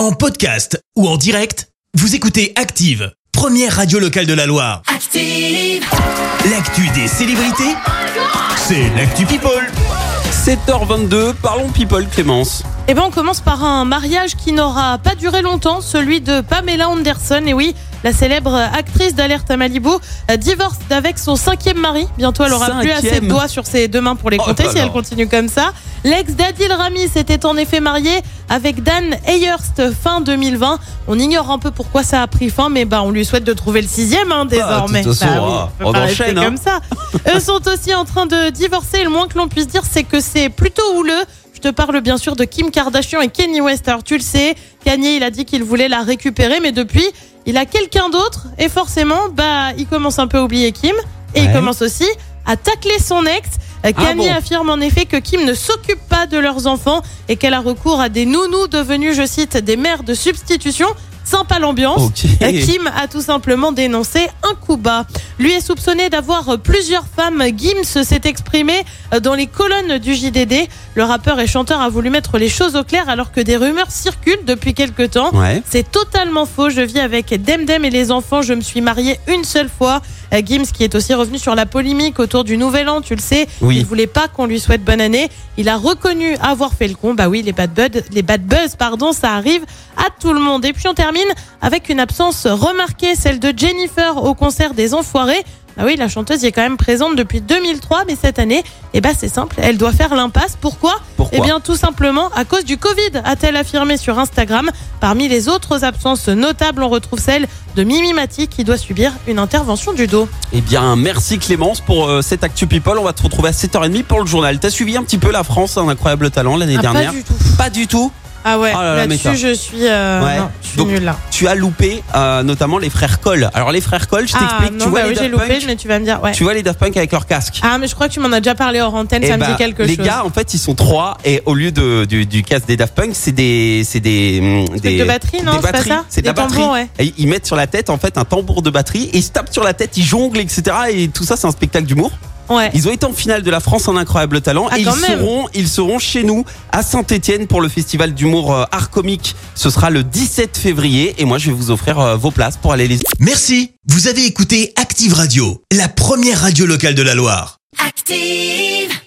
En podcast ou en direct, vous écoutez Active, première radio locale de la Loire. Active. L'actu des célébrités, c'est l'actu People. 7h22, parlons people Clémence. Eh ben, on commence par un mariage qui n'aura pas duré longtemps, celui de Pamela Anderson. Et oui, la célèbre actrice d'Alerte à Malibu euh, divorce avec son cinquième mari. Bientôt, elle aura plus assez de doigts sur ses deux mains pour les Oh compter si elle continue comme ça. L'ex d'Adil Rami s'était en effet marié avec Dan Ayerst fin 2020. On ignore un peu pourquoi ça a pris fin, mais bah, on lui souhaite de trouver le sixième hein, désormais. façon, Bah oui, ah, on enchaîne, rester hein. comme ça. Eux sont aussi en train de divorcer. Le moins que l'on puisse dire, c'est que c'est plutôt houleux. Je te parle bien sûr de Kim Kardashian et Kanye West. Alors tu le sais, Kanye, il a dit qu'il voulait la récupérer, mais depuis, il a quelqu'un d'autre. Et forcément, bah, il commence un peu à oublier Kim. Et il commence aussi à tacler son ex. Euh, Ah Kanye bon affirme en effet que Kim ne s'occupe pas de leurs enfants et qu'elle a recours à des nounous devenus, je cite, des mères de substitution. Sympa l'ambiance. Euh, Kim a tout simplement dénoncé un coup bas. Lui est soupçonné d'avoir plusieurs femmes. Gims s'est exprimé euh, dans les colonnes du JDD. Le rappeur et chanteur a voulu mettre les choses au clair alors que des rumeurs circulent depuis quelque temps. Ouais. C'est totalement faux. Je vis avec Demdem et les enfants. Je me suis mariée une seule fois. Euh, Gims, qui est aussi revenu sur la polémique autour du Nouvel An, tu le sais, Oui. il voulait pas qu'on lui souhaite bonne année. Il a reconnu avoir fait le con. Bah oui, les bad buzz, les bad buzz, pardon, ça arrive à tout le monde. Et puis on termine avec une absence remarquée, celle de Jennifer au concert des Enfoirés. Ah oui, la chanteuse y est quand même présente depuis 2003, mais cette année, eh ben c'est simple, elle doit faire l'impasse. Pourquoi? Pourquoi? Eh bien, tout simplement à cause du Covid, a-t-elle affirmé sur Instagram. Parmi les autres absences notables, on retrouve celle de Mimi Mati qui doit subir une intervention du dos. Eh bien, merci Clémence pour euh, cette Actu People. On va te retrouver à 7h30 pour le journal. T'as suivi un petit peu la France, un incroyable talent l'année Ah, dernière? Pas du tout. Pas du tout? Ah ouais, Oh là méta. je suis, euh, Ouais. non, je suis Donc, nulle là. Tu as loupé euh, notamment les frères Cole. Alors les frères Cole, je Ah t'explique. tu vois bah les oui, Daft loupé, Punk, mais tu vas me dire, ouais. tu vois les Daft Punk avec leur casque. Ah, mais je crois que tu m'en as déjà parlé hors antenne, Eh ça me bah, dit quelque les chose. gars, en fait, ils sont trois et au lieu de, du, du casque des Daft Punk, c'est des, c'est des, hum, des de batterie, non, des c'est pas ça C'est de la Des batterie. tambours, ouais. Et ils mettent sur la tête en fait un tambour de batterie et ils se tapent sur la tête, ils jonglent, etc. Et tout ça, c'est un spectacle d'humour. Ouais. Ils ont été en finale de la France en incroyable talent Ah, et ils seront, ils seront chez nous à Saint-Etienne pour le festival d'humour euh, art comique. Ce sera le 17 février et moi je vais vous offrir euh, vos places pour aller les Merci, vous avez écouté Active Radio, la première radio locale de la Loire. Active.